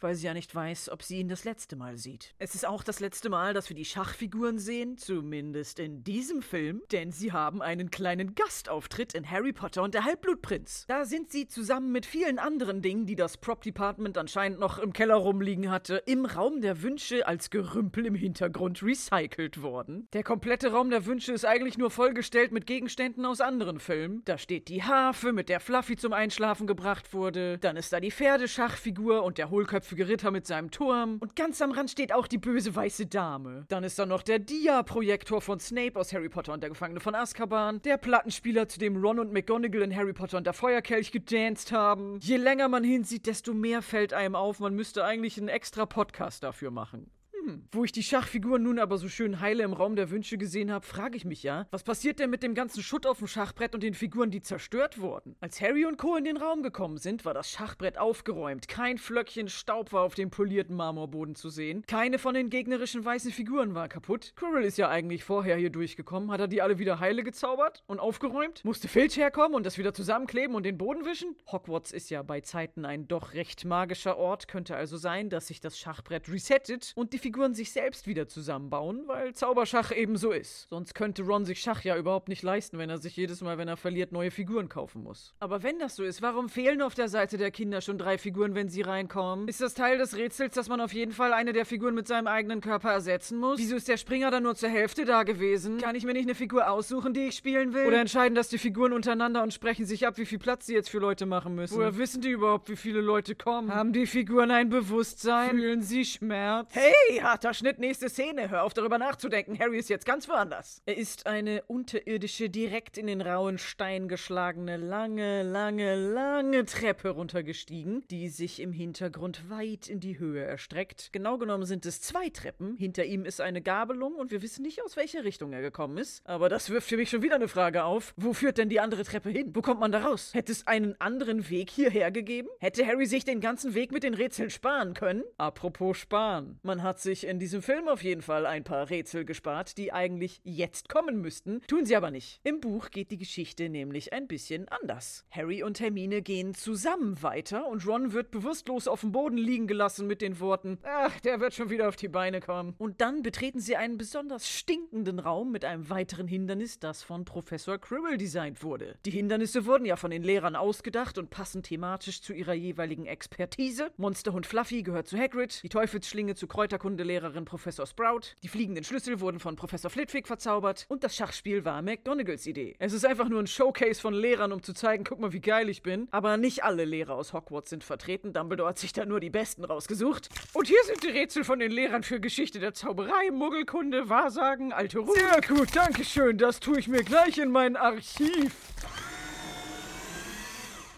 weil sie ja nicht weiß, ob sie ihn das letzte Mal sieht. Es ist auch das letzte Mal, dass wir die Schachfiguren sehen, zumindest in diesem Film, denn sie haben einen kleinen Gastauftritt in Harry Potter und der Halbblutprinz. Da sind sie zusammen mit vielen anderen Dingen, die das Prop Department anscheinend noch im Keller rumliegen hatte, im Raum der Wünsche als Gerümpel im Hintergrund recycelt worden. Der komplette Raum der Wünsche ist eigentlich nur vollgestellt mit Gegenständen aus anderen Filmen. Da steht die Harfe, mit der Fluffy zum Einschlafen gebracht wurde. Dann ist da die Pferdeschachfigur und der hohlköpfige Ritter mit seinem Turm. Und ganz am Rand steht auch die böse weiße Dame. Dann ist da noch der Dia-Projektor von Snape aus Harry Potter und der Gefangene von Azkaban. Der Plattenspieler, zu dem Ron und McGonagall in Harry Potter und der Feuerkelch gedanced haben. Je länger man hinsieht, desto mehr fällt einem auf, man müsste eigentlich einen extra Podcast dafür machen. Hm. Wo ich die Schachfiguren nun aber so schön heile im Raum der Wünsche gesehen habe, frage ich mich ja, was passiert denn mit dem ganzen Schutt auf dem Schachbrett und den Figuren, die zerstört wurden? Als Harry und Co. in den Raum gekommen sind, war das Schachbrett aufgeräumt. Kein Flöckchen Staub war auf dem polierten Marmorboden zu sehen. Keine von den gegnerischen weißen Figuren war kaputt. Quirrell ist ja eigentlich vorher hier durchgekommen. Hat er die alle wieder heile gezaubert und aufgeräumt? Musste Filch herkommen und das wieder zusammenkleben und den Boden wischen? Hogwarts ist ja bei Zeiten ein doch recht magischer Ort. Könnte also sein, dass sich das Schachbrett resettet und die Figuren sich selbst wieder zusammenbauen, weil Zauberschach eben so ist. Sonst könnte Ron sich Schach ja überhaupt nicht leisten, wenn er sich jedes Mal, wenn er verliert, neue Figuren kaufen muss. Aber wenn das so ist, warum fehlen auf der Seite der Kinder schon drei Figuren, wenn sie reinkommen? Ist das Teil des Rätsels, dass man auf jeden Fall eine der Figuren mit seinem eigenen Körper ersetzen muss? Wieso ist der Springer dann nur zur Hälfte da gewesen? Kann ich mir nicht eine Figur aussuchen, die ich spielen will? Oder entscheiden das die Figuren untereinander und sprechen sich ab, wie viel Platz sie jetzt für Leute machen müssen? Woher wissen die überhaupt, wie viele Leute kommen? Haben die Figuren ein Bewusstsein? Fühlen sie Schmerz? Hey, harter Schnitt, nächste Szene. Hör auf darüber nachzudenken. Harry ist jetzt ganz woanders. Er ist eine unterirdische, direkt in den rauen Stein geschlagene, lange, lange, lange Treppe runtergestiegen, die sich im Hintergrund weit in die Höhe erstreckt. Genau genommen sind es zwei Treppen. Hinter ihm ist eine Gabelung und wir wissen nicht, aus welcher Richtung er gekommen ist. Aber das wirft für mich schon wieder eine Frage auf. Wo führt denn die andere Treppe hin? Wo kommt man da raus? Hätte es einen anderen Weg hierher gegeben? Hätte Harry sich den ganzen Weg mit den Rätseln sparen können? Apropos sparen. Man hat sich in diesem Film auf jeden Fall ein paar Rätsel gespart, die eigentlich jetzt kommen müssten, tun sie aber nicht. Im Buch geht die Geschichte nämlich ein bisschen anders. Harry und Hermine gehen zusammen weiter und Ron wird bewusstlos auf dem Boden liegen gelassen mit den Worten: Ach, der wird schon wieder auf die Beine kommen. Und dann betreten sie einen besonders stinkenden Raum mit einem weiteren Hindernis, das von Professor Quirrell designt wurde. Die Hindernisse wurden ja von den Lehrern ausgedacht und passen thematisch zu ihrer jeweiligen Expertise. Monsterhund Fluffy gehört zu Hagrid, die Teufelsschlinge zu Kräuterkundelehrerin Professor Sprout, die fliegenden Schlüssel wurden von Professor Flitwick verzaubert und das Schachspiel war McGonagalls Idee. Es ist einfach nur ein Showcase von Lehrern, um zu zeigen, guck mal, wie geil ich bin. Aber nicht alle Lehrer aus Hogwarts sind vertreten. Dumbledore hat sich da nur die Besten rausgesucht. Und hier sind die Rätsel von den Lehrern für Geschichte der Zauberei, Muggelkunde, Wahrsagen, alte Ruhe. Sehr gut, danke schön. Das tue ich mir gleich in mein Archiv.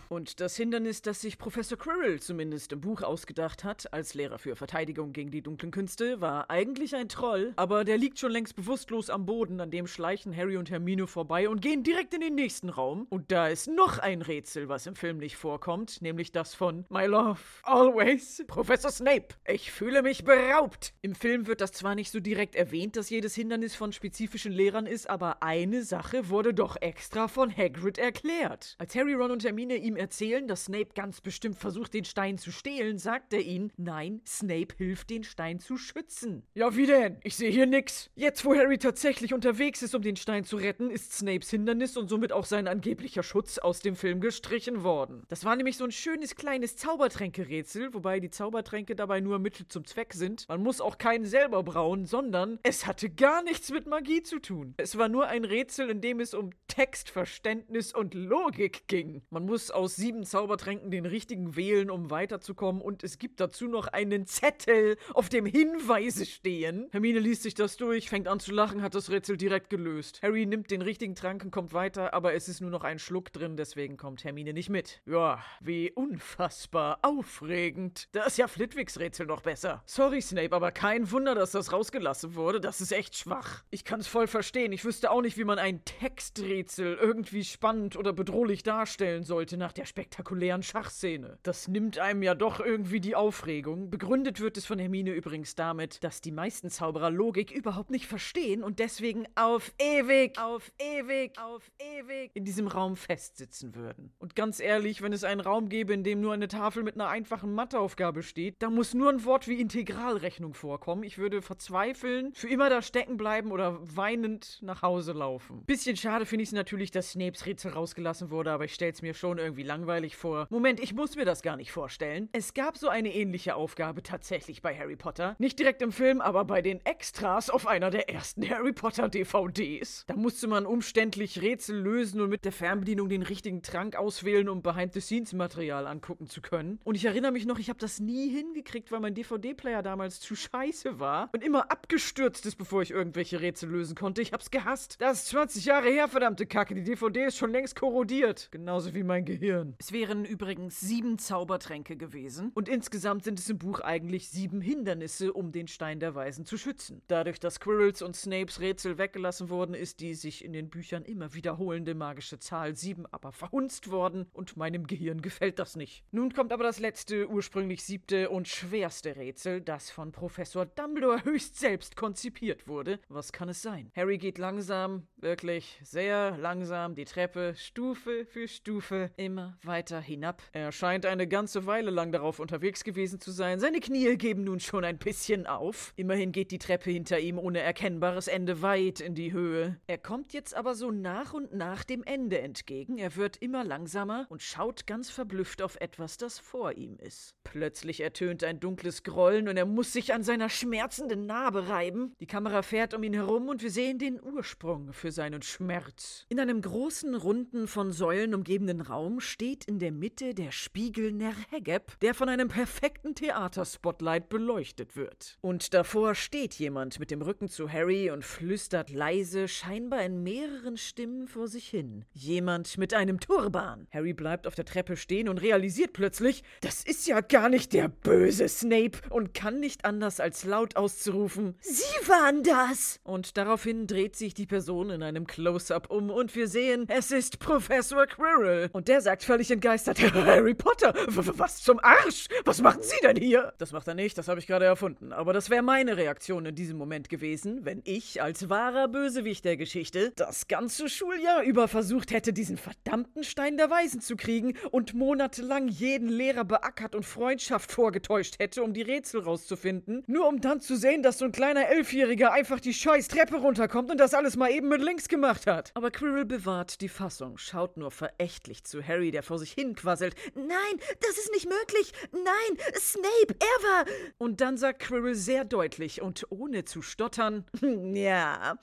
Und das Hindernis, das sich Professor Quirrell zumindest im Buch ausgedacht hat, als Lehrer für Verteidigung gegen die dunklen Künste, war eigentlich ein Troll, aber der liegt schon längst bewusstlos am Boden, an dem schleichen Harry und Hermine vorbei und gehen direkt in den nächsten Raum. Und da ist noch ein Rätsel, was im Film nicht vorkommt, nämlich das von My Love Always, Professor Snape. Ich fühle mich beraubt. Im Film wird das zwar nicht so direkt erwähnt, dass jedes Hindernis von spezifischen Lehrern ist, aber eine Sache wurde doch extra von Hagrid erklärt. Als Harry, Ron und Hermine ihm erzählen, dass Snape ganz bestimmt versucht, den Stein zu stehlen, sagt er ihnen, nein, Snape hilft, den Stein zu schützen. Ja, wie denn? Ich sehe hier nix. Jetzt, wo Harry tatsächlich unterwegs ist, um den Stein zu retten, ist Snapes Hindernis und somit auch sein angeblicher Schutz aus dem Film gestrichen worden. Das war nämlich so ein schönes kleines Zaubertränke-Rätsel, wobei die Zaubertränke dabei nur Mittel zum Zweck sind. Man muss auch keinen selber brauen, sondern es hatte gar nichts mit Magie zu tun. Es war nur ein Rätsel, in dem es um Textverständnis und Logik ging. Man muss aus sieben Zaubertränken den richtigen wählen, um weiterzukommen und es gibt dazu noch einen Zettel, auf dem Hinweise stehen. Hermine liest sich das durch, fängt an zu lachen, hat das Rätsel direkt gelöst. Harry nimmt den richtigen Trank und kommt weiter, aber es ist nur noch ein Schluck drin, deswegen kommt Hermine nicht mit. Ja, wie unfassbar aufregend. Da ist ja Flitwigs Rätsel noch besser. Sorry, Snape, aber kein Wunder, dass das rausgelassen wurde. Das ist echt schwach. Ich kann es voll verstehen. Ich wüsste auch nicht, wie man ein Texträtsel irgendwie spannend oder bedrohlich darstellen sollte nach der spektakulären Schachszene. Das nimmt einem ja doch irgendwie die Aufregung. Begründet wird es von Hermine übrigens damit, dass die meisten Zauberer Logik überhaupt nicht verstehen und deswegen auf ewig, auf ewig, auf ewig in diesem Raum festsitzen würden. Und ganz ehrlich, wenn es einen Raum gäbe, in dem nur eine Tafel mit einer einfachen Matheaufgabe steht, da muss nur ein Wort wie Integralrechnung vorkommen. Ich würde verzweifeln, für immer da stecken bleiben oder weinend nach Hause laufen. Bisschen schade finde ich es natürlich, dass Snapes Rätsel rausgelassen wurde, aber ich stelle es mir schon irgendwie langweilig vor. Moment, ich muss mir das gar nicht vorstellen. Es gab so eine ähnliche Aufgabe tatsächlich bei Harry Potter. Nicht direkt im Film, aber bei den Extras auf einer der ersten Harry Potter DVDs. Da musste man umständlich Rätsel lösen und mit der Fernbedienung den richtigen Trank auswählen, um Behind-the-Scenes-Material angucken zu können. Und ich erinnere mich noch, ich habe das nie hingekriegt, weil mein DVD-Player damals zu scheiße war und immer abgestürzt ist, bevor ich irgendwelche Rätsel lösen konnte. Ich hab's gehasst. Das ist 20 Jahre her, verdammte Kacke. Die DVD ist schon längst korrodiert. Genauso wie mein Gehirn. Es wären übrigens sieben Zaubertränke gewesen. Und insgesamt sind es im Buch eigentlich sieben Hindernisse, um den Stein der Weisen zu schützen. Dadurch, dass Quirrells und Snapes Rätsel weggelassen wurden, ist die sich in den Büchern immer wiederholende magische Zahl sieben aber verhunzt worden und meinem Gehirn gefällt das nicht. Nun kommt aber das letzte, ursprünglich siebte und schwerste Rätsel, das von Professor Dumbledore höchst selbst konzipiert wurde. Was kann es sein? Harry geht langsam, wirklich sehr langsam die Treppe, Stufe für Stufe, immer weiter hinab. Er scheint eine ganze Weile lang darauf unterwegs gewesen zu sein. Seine Knie geben nun schon ein bisschen auf. Immerhin geht die Treppe hinter ihm ohne erkennbares Ende weit in die Höhe. Er kommt jetzt aber so nach und nach dem Ende entgegen. Er wird immer langsamer und schaut ganz verblüfft auf etwas, das vor ihm ist. Plötzlich ertönt ein dunkles Grollen und er muss sich an seiner schmerzenden Narbe reiben. Die Kamera fährt um ihn herum und wir sehen den Ursprung für seinen Schmerz. In einem großen, runden, von Säulen umgebenen Raum steht in der Mitte der Spiegel Nerhegeb, der von einem perfekten Theaterspotlight beleuchtet wird. Und davor steht jemand mit dem Rücken zu Harry und flüstert leise, scheinbar in mehreren Stimmen vor sich hin. Jemand mit einem Turban. Harry bleibt auf der Treppe stehen und realisiert plötzlich, das ist ja gar nicht der böse Snape und kann nicht anders als laut auszurufen, Sie waren das! Und daraufhin dreht sich die Person in einem Close-up um und wir sehen, es ist Professor Quirrell. Und der sagt völlig entgeistert, [LAUGHS] Harry Potter, was zum Arsch? Was machen Sie denn hier? Das macht er nicht, das habe ich gerade erfunden. Aber das wäre meine Reaktion in diesem Moment gewesen, wenn ich als wahrer Bösewicht der Geschichte das ganze Schuljahr über versucht hätte, diesen verdammten Stein der Weisen zu kriegen und monatelang jeden Lehrer beackert und Freundschaft vorgetäuscht hätte, um die Rätsel rauszufinden, nur um dann zu sehen, dass so ein kleiner Elfjähriger einfach die scheiß Treppe runterkommt und das alles mal eben mit links gemacht hat. Aber Quirrell bewahrt die Fassung, schaut nur verächtlich zu Harry, der vor sich hin quasselt. Nein, das ist nicht möglich. Nein, Snape, er war. Und dann sagt Quirrell sehr deutlich und ohne zu stottern: [LAUGHS] Ja,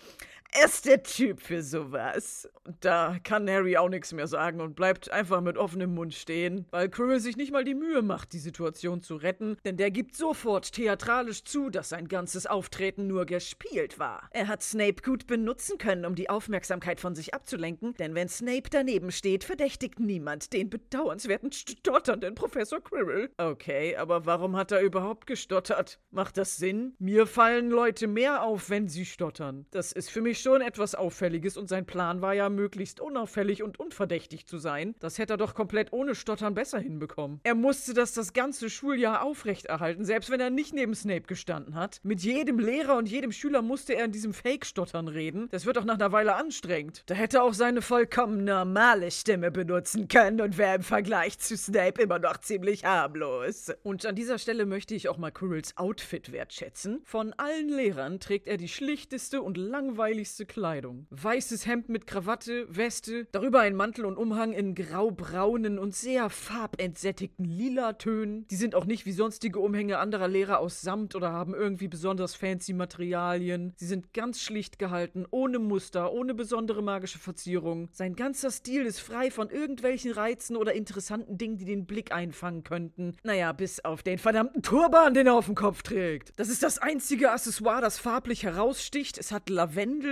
ist der Typ für sowas. Und da kann Harry auch nichts mehr sagen und bleibt einfach mit offenem Mund stehen, weil Quirrell sich nicht mal die Mühe macht, die Situation zu retten, denn der gibt sofort theatralisch zu, dass sein ganzes Auftreten nur gespielt war. Er hat Snape gut benutzen können, um die Aufmerksamkeit von sich abzulenken, denn wenn Snape daneben steht, verdächtigt niemand den bedauernswerten stotternden Professor Quirrell. Okay, aber warum hat er überhaupt gestottert? Macht das Sinn? Mir fallen Leute mehr auf, wenn sie stottern. Das ist für mich schon etwas Auffälliges und sein Plan war ja, möglichst unauffällig und unverdächtig zu sein. Das hätte er doch komplett ohne Stottern besser hinbekommen. Er musste das das ganze Schuljahr aufrechterhalten, selbst wenn er nicht neben Snape gestanden hat. Mit jedem Lehrer und jedem Schüler musste er in diesem Fake-Stottern reden. Das wird doch nach einer Weile anstrengend. Da hätte er auch seine vollkommen normale Stimme benutzen können und wäre im Vergleich zu Snape immer noch ziemlich harmlos. Und an dieser Stelle möchte ich auch mal Quirrells Outfit wertschätzen. Von allen Lehrern trägt er die schlichteste und langweiligste Kleidung. Weißes Hemd mit Krawatte, Weste, darüber ein Mantel und Umhang in graubraunen und sehr farbentsättigten Lila-Tönen. Die sind auch nicht wie sonstige Umhänge anderer Lehrer aus Samt oder haben irgendwie besonders fancy Materialien. Sie sind ganz schlicht gehalten, ohne Muster, ohne besondere magische Verzierung. Sein ganzer Stil ist frei von irgendwelchen Reizen oder interessanten Dingen, die den Blick einfangen könnten. Naja, bis auf den verdammten Turban, den er auf dem Kopf trägt. Das ist das einzige Accessoire, das farblich heraussticht. Es hat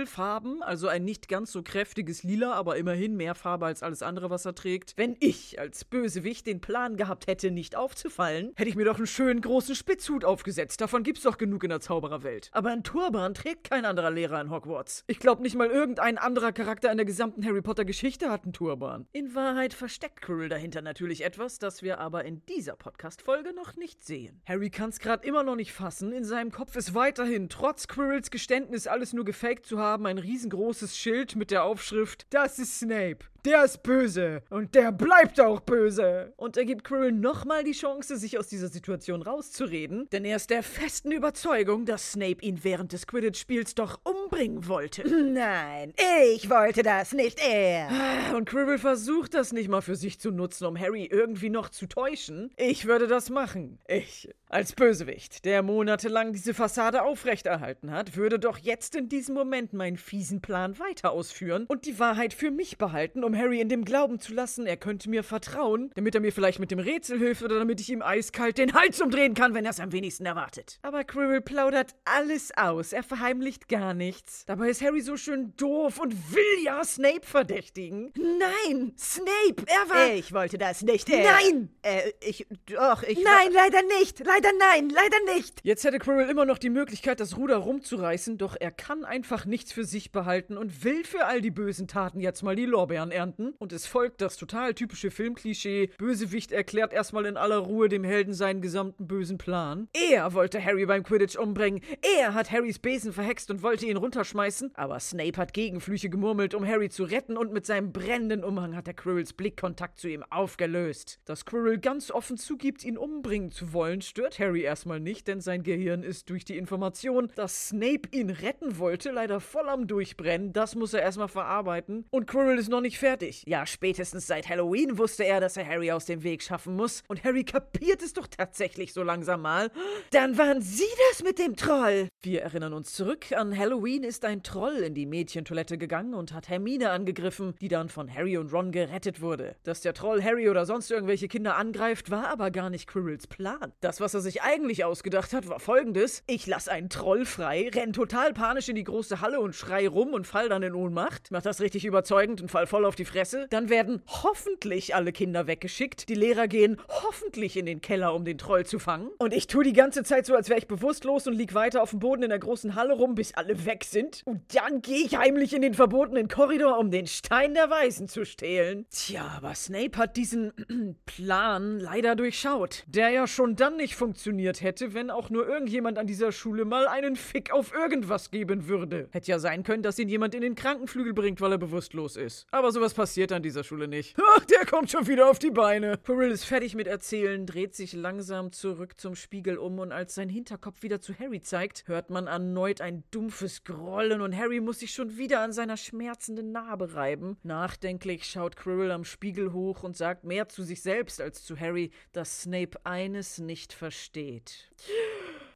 Lavendelfarben, also ein nicht ganz so kräftiges Lila, aber immerhin mehr Farbe als alles andere, was er trägt. Wenn ich als Bösewicht den Plan gehabt hätte, nicht aufzufallen, hätte ich mir doch einen schönen großen Spitzhut aufgesetzt. Davon gibt's doch genug in der Zaubererwelt. Aber ein Turban trägt kein anderer Lehrer in Hogwarts. Ich glaube nicht mal irgendein anderer Charakter in der gesamten Harry Potter Geschichte hat einen Turban. In Wahrheit versteckt Quirrell dahinter natürlich etwas, das wir aber in dieser Podcast-Folge noch nicht sehen. Harry kann's gerade immer noch nicht fassen. In seinem Kopf ist weiterhin, trotz Quirrells Geständnis, alles nur gefaked zu haben, ein riesengroßes Schild mit der Aufschrift: Das ist Snape. Der ist böse. Und der bleibt auch böse. Und er gibt Quirrell nochmal die Chance, sich aus dieser Situation rauszureden, denn er ist der festen Überzeugung, dass Snape ihn während des Quidditch-Spiels doch umbringen wollte. [LAUGHS] Nein, ich wollte das, nicht er. Und Quirrell versucht das nicht mal für sich zu nutzen, um Harry irgendwie noch zu täuschen. Ich würde das machen. Ich, als Bösewicht, der monatelang diese Fassade aufrechterhalten hat, würde doch jetzt in diesem Moment meinen fiesen Plan weiter ausführen und die Wahrheit für mich behalten, um Harry in dem Glauben zu lassen, er könnte mir vertrauen, damit er mir vielleicht mit dem Rätsel hilft oder damit ich ihm eiskalt den Hals umdrehen kann, wenn er es am wenigsten erwartet. Aber Quirrell plaudert alles aus, er verheimlicht gar nichts. Dabei ist Harry so schön doof und will ja Snape verdächtigen. Nein, Snape, er war... Ich wollte das, nicht er. Nein! Äh, ich, doch, ich... Nein, leider nicht! Leider nein! Leider nicht! Jetzt hätte Quirrell immer noch die Möglichkeit, das Ruder rumzureißen, doch er kann einfach nichts für sich behalten und will für all die bösen Taten jetzt mal die Lorbeeren ernten. Und es folgt das total typische Filmklischee: Bösewicht erklärt erstmal in aller Ruhe dem Helden seinen gesamten bösen Plan. Er wollte Harry beim Quidditch umbringen. Er hat Harrys Besen verhext und wollte ihn runterschmeißen. Aber Snape hat Gegenflüche gemurmelt, um Harry zu retten, und mit seinem brennenden Umhang hat er Quirrells Blickkontakt zu ihm aufgelöst. Dass Quirrell ganz offen zugibt, ihn umbringen zu wollen, stört Harry erstmal nicht, denn sein Gehirn ist durch die Information, dass Snape ihn retten wollte, leider voll am Durchbrennen. Das muss er erstmal verarbeiten. Und Quirrell ist noch nicht fertig. Ja, spätestens seit Halloween wusste er, dass er Harry aus dem Weg schaffen muss. Und Harry kapiert es doch tatsächlich so langsam mal. Dann waren Sie das mit dem Troll. Wir erinnern uns zurück. An Halloween ist ein Troll in die Mädchentoilette gegangen und hat Hermine angegriffen, die dann von Harry und Ron gerettet wurde. Dass der Troll Harry oder sonst irgendwelche Kinder angreift, war aber gar nicht Quirrells Plan. Das, was er sich eigentlich ausgedacht hat, war folgendes. Ich lasse einen Troll frei, renn total panisch in die große Halle und schrei rum und fall dann in Ohnmacht. Mach das richtig überzeugend und fall voll auf die Fresse. Dann werden hoffentlich alle Kinder weggeschickt. Die Lehrer gehen hoffentlich in den Keller, um den Troll zu fangen. Und ich tue die ganze Zeit so, als wäre ich bewusstlos und lieg weiter auf dem Boden in der großen Halle rum, bis alle weg sind. Und dann gehe ich heimlich in den verbotenen Korridor, um den Stein der Weisen zu stehlen. Tja, aber Snape hat diesen [CLEARS THROAT] Plan leider durchschaut. Der ja schon dann nicht funktioniert hätte, wenn auch nur irgendjemand an dieser Schule mal einen Fick auf irgendwas geben würde. Hätte ja sein können, dass ihn jemand in den Krankenflügel bringt, weil er bewusstlos ist. Aber sowas passiert an dieser Schule nicht. Ach, der kommt schon wieder auf die Beine. Quirrell ist fertig mit Erzählen, dreht sich langsam zurück zum Spiegel um und als sein Hinterkopf wieder zu Harry zeigt, hört man erneut ein dumpfes Grollen und Harry muss sich schon wieder an seiner schmerzenden Narbe reiben. Nachdenklich schaut Quirrell am Spiegel hoch und sagt mehr zu sich selbst als zu Harry, dass Snape eines nicht versteht.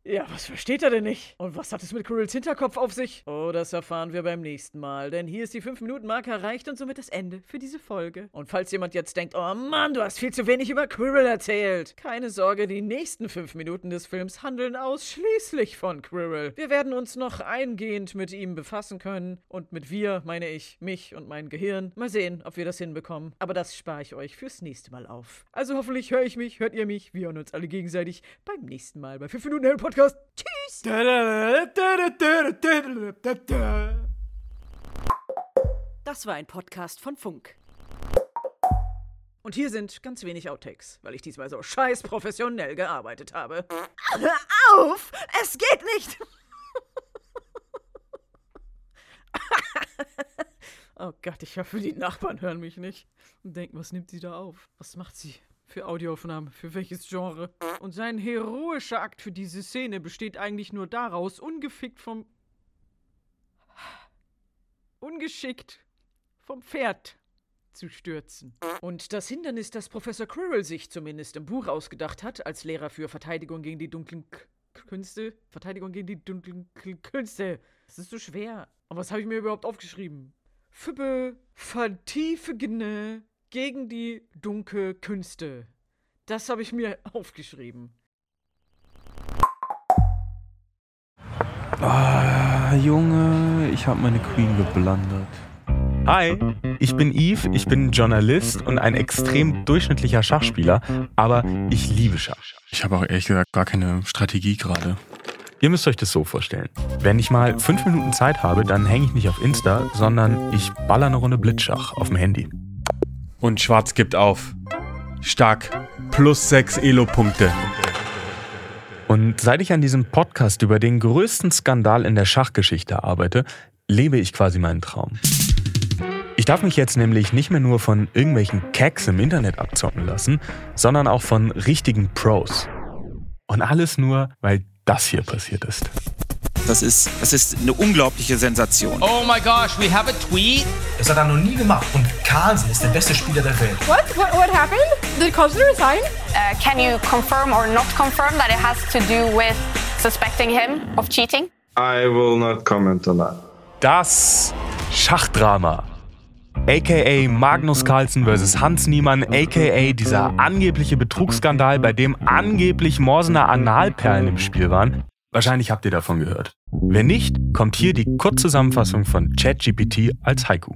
Ja, was versteht er denn nicht? Und was hat es mit Quirrells Hinterkopf auf sich? Oh, das erfahren wir beim nächsten Mal, denn hier ist die 5-Minuten-Marke erreicht und somit das Ende für diese Folge. Und falls jemand jetzt denkt, oh Mann, du hast viel zu wenig über Quirrell erzählt. Keine Sorge, die nächsten 5 Minuten des Films handeln ausschließlich von Quirrell. Wir werden uns noch eingehend mit ihm befassen können. Und mit wir meine ich mich und mein Gehirn. Mal sehen, ob wir das hinbekommen. Aber das spare ich euch fürs nächste Mal auf. Also hoffentlich höre ich mich, hört ihr mich, wir hören uns alle gegenseitig beim nächsten Mal bei 5 Minuten Harry Podcast. Tschüss! Das war ein Podcast von Funk. Und hier sind ganz wenig Outtakes, weil ich diesmal so scheiß professionell gearbeitet habe. Hör auf! Es geht nicht! [LAUGHS] oh Gott, ich hoffe, die Nachbarn hören mich nicht und denken, was nimmt sie da auf? Was macht sie? Für Audioaufnahme, für welches Genre? Und sein heroischer Akt für diese Szene besteht eigentlich nur daraus, ungefickt vom. ungeschickt vom Pferd zu stürzen. Und das Hindernis, das Professor Quirrell sich zumindest im Buch ausgedacht hat, als Lehrer für Verteidigung gegen die dunklen K Künste. Verteidigung gegen die dunklen K Künste. Das ist so schwer. Aber was habe ich mir überhaupt aufgeschrieben? Füppe vertiefende gegen die dunkle Künste. Das habe ich mir [LAUGHS] aufgeschrieben. Ah, Junge, ich habe meine Queen geblandert. Hi, ich bin Yves, ich bin Journalist und ein extrem durchschnittlicher Schachspieler, aber ich liebe Schach. Ich habe auch ehrlich gesagt gar keine Strategie gerade. Ihr müsst euch das so vorstellen. Wenn ich mal fünf Minuten Zeit habe, dann hänge ich nicht auf Insta, sondern ich baller eine Runde Blitzschach auf dem Handy. Und Schwarz gibt auf. Stark. Plus sechs Elo-Punkte. Und seit ich an diesem Podcast über den größten Skandal in der Schachgeschichte arbeite, lebe ich quasi meinen Traum. Ich darf mich jetzt nämlich nicht mehr nur von irgendwelchen Cacks im Internet abzocken lassen, sondern auch von richtigen Pros. Und alles nur, weil das hier passiert ist. Das ist, das ist eine unglaubliche Sensation. Oh my gosh, we have a tweet. Das hat er noch nie gemacht. Und Carlsen ist der beste Spieler der Welt. What? What, what happened? Did Carlsen resign? Uh, can you confirm or not confirm that it has to do with suspecting him of cheating? I will not comment on that. Das Schachdrama. AKA Magnus Carlsen vs. Hans Niemann, AKA dieser angebliche Betrugsskandal, bei dem angeblich Morsener Analperlen im Spiel waren. Wahrscheinlich habt ihr davon gehört. Wenn nicht, kommt hier die Kurzzusammenfassung von ChatGPT als Haiku.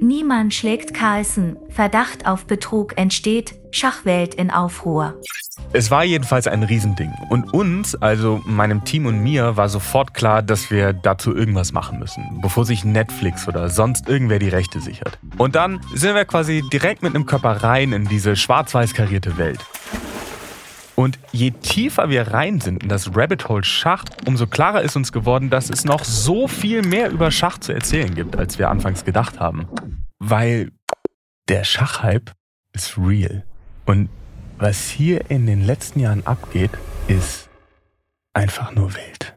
Niemand schlägt Carlsen. Verdacht auf Betrug entsteht. Schachwelt in Aufruhr. Es war jedenfalls ein Riesending. Und uns, also meinem Team und mir, war sofort klar, dass wir dazu irgendwas machen müssen, bevor sich Netflix oder sonst irgendwer die Rechte sichert. Und dann sind wir quasi direkt mit einem Körper rein in diese schwarz-weiß karierte Welt. Und je tiefer wir rein sind in das Rabbit Hole Schach, umso klarer ist uns geworden, dass es noch so viel mehr über Schach zu erzählen gibt, als wir anfangs gedacht haben. Weil der Schachhype ist real. Und was hier in den letzten Jahren abgeht, ist einfach nur wild.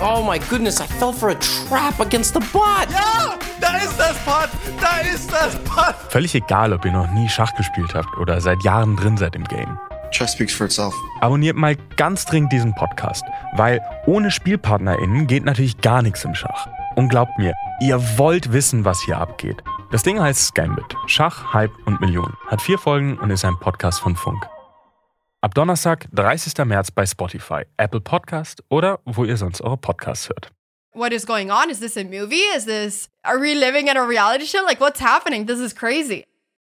Oh my goodness, I fell for a trap against the bot. Ja, da ist das Pot! Da ist das Pot! Völlig egal, ob ihr noch nie Schach gespielt habt oder seit Jahren drin seid im Game. Chess speaks for itself. Abonniert mal ganz dringend diesen Podcast, weil ohne SpielpartnerInnen geht natürlich gar nichts im Schach. Und glaubt mir, ihr wollt wissen, was hier abgeht. Das Ding heißt Scambit. Schach, Hype und Millionen. Hat vier Folgen und ist ein Podcast von Funk. Ab Donnerstag, 30. März bei Spotify, Apple Podcast oder wo ihr sonst eure Podcasts hört. What is going on? Is this a movie? Is this, are we living in a reality show? Like, what's happening? This is crazy.